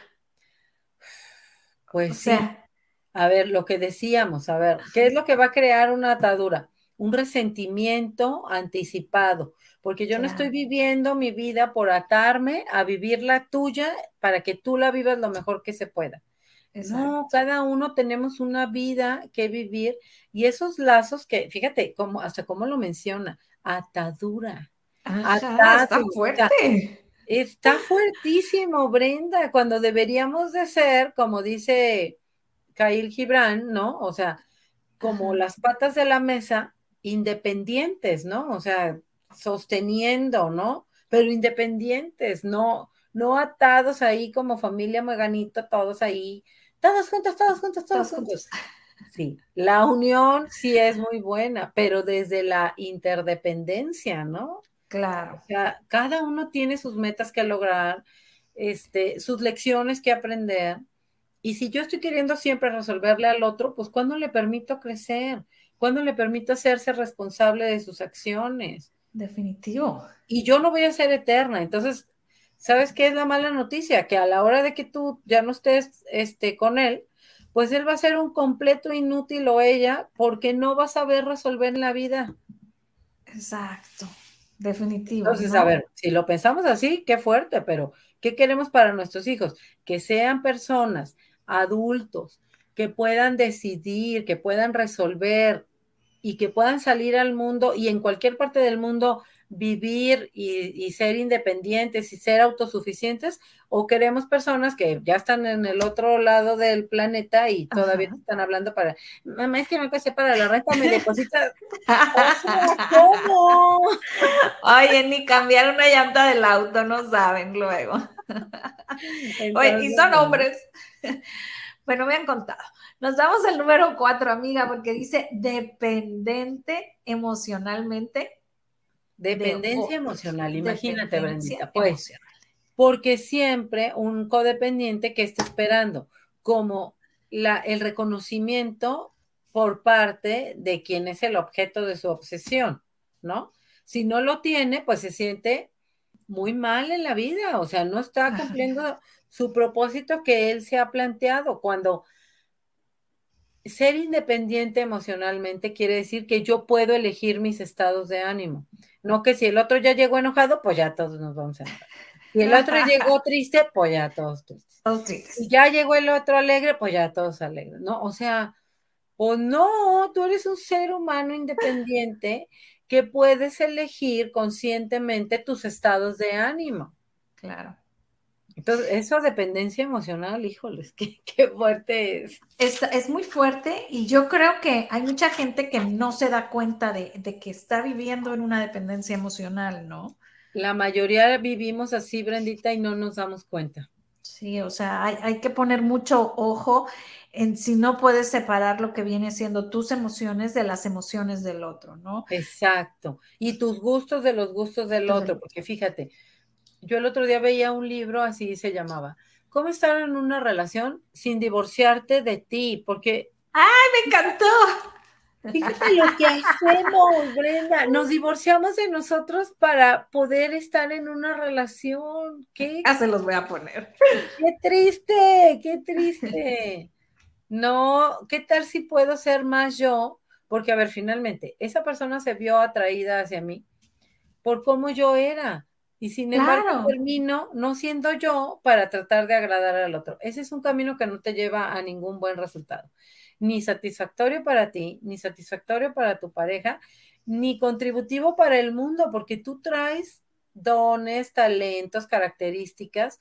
Pues sí a ver, lo que decíamos, a ver, ¿qué es lo que va a crear una atadura? Un resentimiento anticipado, porque yo no estoy viviendo mi vida por atarme a vivir la tuya para que tú la vivas lo mejor que se pueda. No, cada uno tenemos una vida que vivir y esos lazos que, fíjate, como, hasta cómo lo menciona, atadura. está fuerte. Está fuertísimo, Brenda, cuando deberíamos de ser, como dice Kyle Gibran, ¿no? O sea, como las patas de la mesa, independientes, ¿no? O sea, sosteniendo, ¿no? Pero independientes, no, no atados ahí como familia Meganito, todos ahí, todos juntos, todos juntos, todos, juntos. Sí, la unión sí es muy buena, pero desde la interdependencia, ¿no? Claro. O sea, cada uno tiene sus metas que lograr, este, sus lecciones que aprender, y si yo estoy queriendo siempre resolverle al otro, pues ¿cuándo le permito crecer? ¿Cuándo le permito hacerse responsable de sus acciones? Definitivo. Y yo no voy a ser eterna. Entonces, ¿sabes qué es la mala noticia? Que a la hora de que tú ya no estés este, con él, pues él va a ser un completo inútil o ella porque no va a saber resolver la vida. Exacto, definitivo. Entonces, a ver, si lo pensamos así, qué fuerte, pero ¿qué queremos para nuestros hijos? Que sean personas adultos que puedan decidir, que puedan resolver y que puedan salir al mundo y en cualquier parte del mundo vivir y, ser independientes y ser autosuficientes, o queremos personas que ya están en el otro lado del planeta y todavía están hablando para, mamá, es que me pasé para la renta, me deposita. ¿Cómo? Oye, ni cambiar una llanta del auto, no saben luego. Oye, y son hombres. Bueno, me han contado. Nos damos el número cuatro, amiga, porque dice dependiente emocionalmente. Dependencia emocional, imagínate, Brendita. Pues, porque siempre un codependiente que está esperando como la, el reconocimiento por parte de quien es el objeto de su obsesión, ¿no? Si no lo tiene, pues se siente muy mal en la vida, o sea, no está cumpliendo su propósito que él se ha planteado. Cuando ser independiente emocionalmente quiere decir que yo puedo elegir mis estados de ánimo, no que si el otro ya llegó enojado, pues ya todos nos vamos a enojar. Si el otro llegó triste, pues ya todos tristes. Si ya llegó el otro alegre, pues ya todos alegres, ¿no? O sea, o no, tú eres un ser humano independiente que puedes elegir conscientemente tus estados de ánimo. Claro. Entonces, eso dependencia emocional, híjoles, qué, qué fuerte es. es. es. muy fuerte y yo creo que hay mucha gente que no se da cuenta de, de, que está viviendo en una dependencia emocional, ¿no? La mayoría vivimos así, Brendita, y no nos damos cuenta. Sí, o sea, hay, hay, que poner mucho ojo en si no puedes separar lo que viene siendo tus emociones de las emociones del otro, ¿no? Exacto. Y tus gustos de los gustos del otro, porque fíjate, yo el otro día veía un libro, así se llamaba, ¿Cómo estar en una relación sin divorciarte de ti? Porque... ¡Ay, me encantó! Fíjate lo que hacemos, Brenda. Nos divorciamos de nosotros para poder estar en una relación. ¿Qué? Ya se los voy a poner. Qué triste, qué triste. No, ¿qué tal si puedo ser más yo? Porque, a ver, finalmente, esa persona se vio atraída hacia mí por cómo yo era. Y sin embargo, termino no siendo yo para tratar de agradar al otro. Ese es un camino que no te lleva a ningún buen resultado ni satisfactorio para ti, ni satisfactorio para tu pareja, ni contributivo para el mundo, porque tú traes dones, talentos, características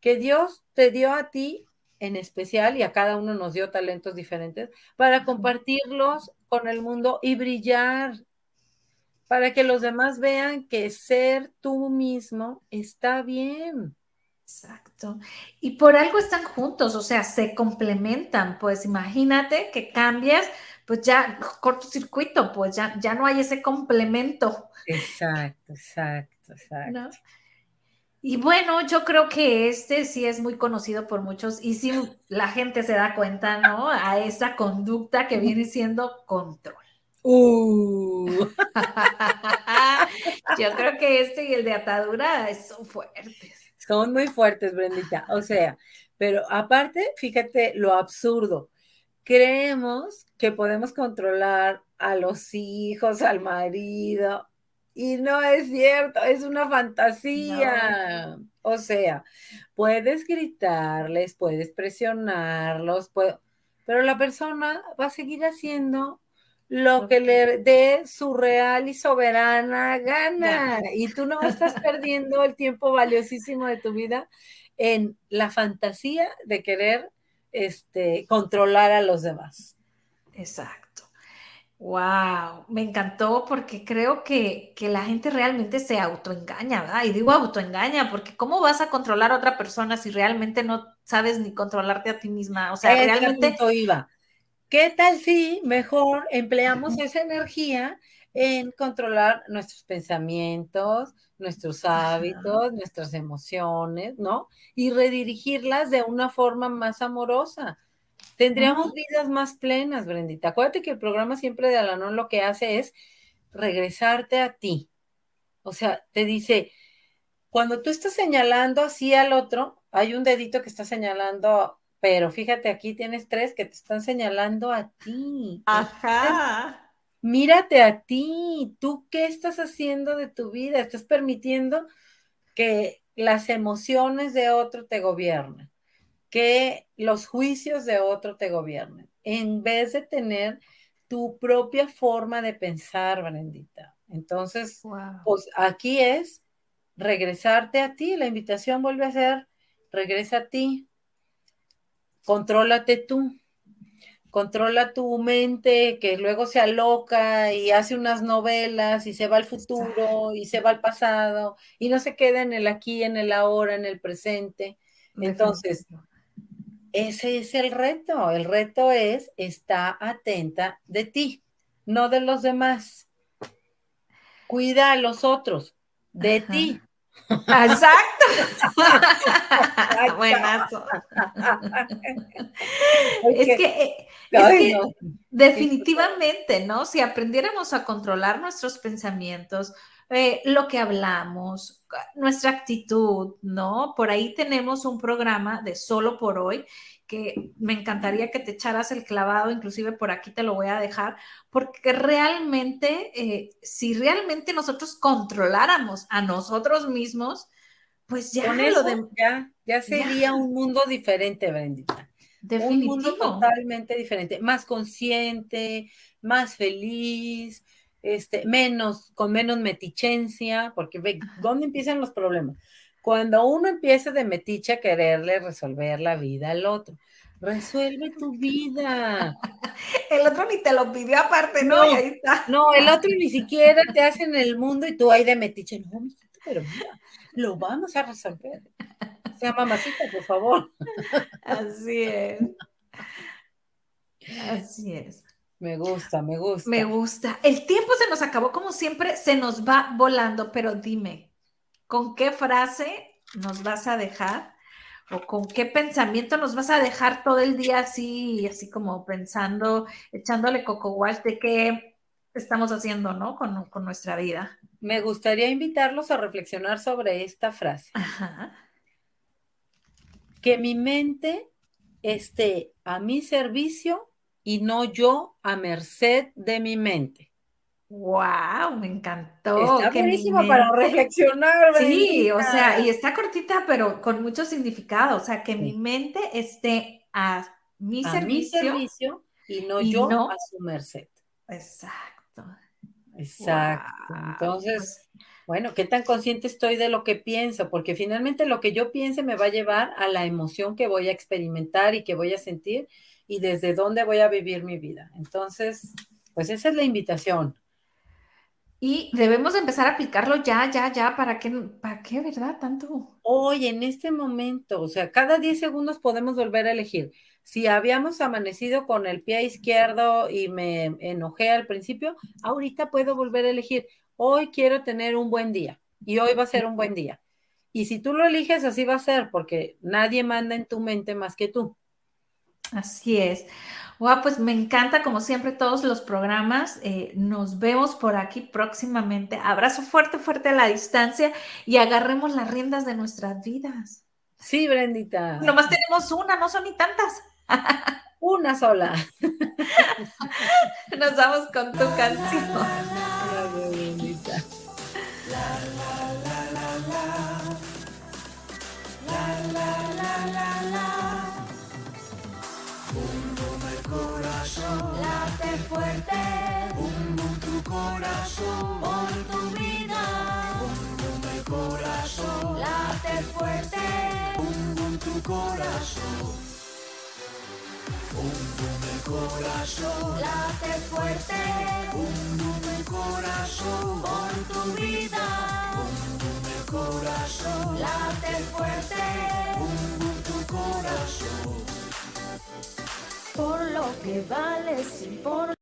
que Dios te dio a ti en especial y a cada uno nos dio talentos diferentes para compartirlos con el mundo y brillar, para que los demás vean que ser tú mismo está bien. Exacto. Y por algo están juntos, o sea, se complementan. Pues imagínate que cambias, pues ya cortocircuito, pues ya, ya no hay ese complemento. Exacto, exacto, exacto. Y bueno, yo creo que este sí es muy conocido por muchos y si la gente se da cuenta, ¿no? A esa conducta que viene siendo control. Uh. yo creo que este y el de atadura son fuertes. Son muy fuertes, Brendita. O sea, pero aparte, fíjate lo absurdo. Creemos que podemos controlar a los hijos, al marido, y no es cierto, es una fantasía. O sea, puedes gritarles, puedes presionarlos, pero la persona va a seguir haciendo lo que le dé su real y soberana gana. Y tú no estás perdiendo el tiempo valiosísimo de tu vida en la fantasía de querer este, controlar a los demás. Exacto. Wow, me encantó porque creo que, la gente realmente se autoengaña, ¿verdad? Y digo autoengaña porque ¿cómo vas a controlar a otra persona si realmente no sabes ni controlarte a ti misma? O sea, realmente... Iba ¿Qué tal si mejor empleamos esa energía en controlar nuestros pensamientos, nuestros hábitos, nuestras emociones, ¿no? Y redirigirlas de una forma más amorosa. Tendríamos vidas más plenas, Brendita. Acuérdate que el programa siempre de Alanón lo que hace es regresarte a ti. O sea, te dice, cuando tú estás señalando así al otro, hay un dedito que está señalando pero fíjate, aquí tienes tres que te están señalando a ti. Ajá. Mírate a ti. ¿Tú qué estás haciendo de tu vida? Estás permitiendo que las emociones de otro te gobiernen, que los juicios de otro te gobiernen, en vez de tener tu propia forma de pensar, Brendita. Entonces, pues aquí es regresarte a ti. La invitación vuelve a ser, regresa a ti, contrólate tú, controla tu mente que luego se aloca y hace unas novelas y se va al futuro y se va al pasado y no se queda en el aquí, en el ahora, en el presente. Entonces, ese es el reto. El reto es estar atenta de ti, no de los demás. Cuida a los otros, de ti, Exacto. Buenazo. es que, eh, definitivamente, ¿no? Si aprendiéramos a controlar nuestros pensamientos, eh, lo que hablamos, nuestra actitud, ¿no? Por ahí tenemos un programa de solo por hoy que me encantaría que te echaras el clavado, inclusive por aquí te lo voy a dejar, porque realmente, eh, si realmente nosotros controláramos a nosotros mismos, pues ya lo de... ya, sería un mundo diferente, Brendita. Definitivo. Un mundo totalmente diferente, más consciente, más feliz, este, menos, con menos metichencia, porque ve, ¿dónde empiezan los problemas? Cuando uno empieza de metiche a quererle resolver la vida al otro, resuelve tu vida. El otro ni te lo pidió aparte, ¿no? No, ahí está. no el otro ni siquiera te hace en el mundo y tú ahí de metiche, no, pero mira, lo vamos a resolver. sea mamacita, por favor. Así es. Así es. Me gusta, me gusta. Me gusta. El tiempo se nos acabó como siempre, se nos va volando, pero dime, ¿con qué frase nos vas a dejar? ¿O con qué pensamiento nos vas a dejar todo el día así, así como pensando, echándole coco de qué estamos haciendo, ¿no? Con, con nuestra vida. Me gustaría invitarlos a reflexionar sobre esta frase. Ajá. Que mi mente esté a mi servicio y no yo a merced de mi mente. ¡Wow! Me encantó. Está buenísimo para reflexionar. Sí, o sea, y está cortita, pero con mucho significado. O sea, que mi mente esté a mi, a servicio, mi servicio y no yo no- a su merced. Exacto. Exacto. Guau, Entonces, pues, bueno, ¿qué tan consciente estoy de lo que pienso? Porque finalmente lo que yo piense me va a llevar a la emoción que voy a experimentar y que voy a sentir y desde dónde voy a vivir mi vida. Entonces, pues esa es la invitación. Y debemos de empezar a aplicarlo ya, ya, ya. ¿Para qué, para qué, verdad? Tanto. Hoy, en este momento, o sea, cada 10 segundos podemos volver a elegir. Si habíamos amanecido con el pie izquierdo y me enojé al principio, ahorita puedo volver a elegir. Hoy quiero tener un buen día y hoy va a ser un buen día. Y si tú lo eliges, así va a ser, porque nadie manda en tu mente más que tú. Así es. Wow, pues me encanta, como siempre, todos los programas. Eh, nos vemos por aquí próximamente. Abrazo fuerte, fuerte a la distancia y agarremos las riendas de nuestras vidas. Sí, Brendita. Nomás tenemos una, no son ni tantas. Una sola. Nos vamos con tu canción. Gracias, Brendita. Late fuerte, bum bum tu corazón, por tu vida, bum bum el corazón, late fuerte, bum tu corazón, bum el corazón, late fuerte, bum el corazón, por tu vida, bum el corazón, late fuerte, bum tu corazón por lo que vales y por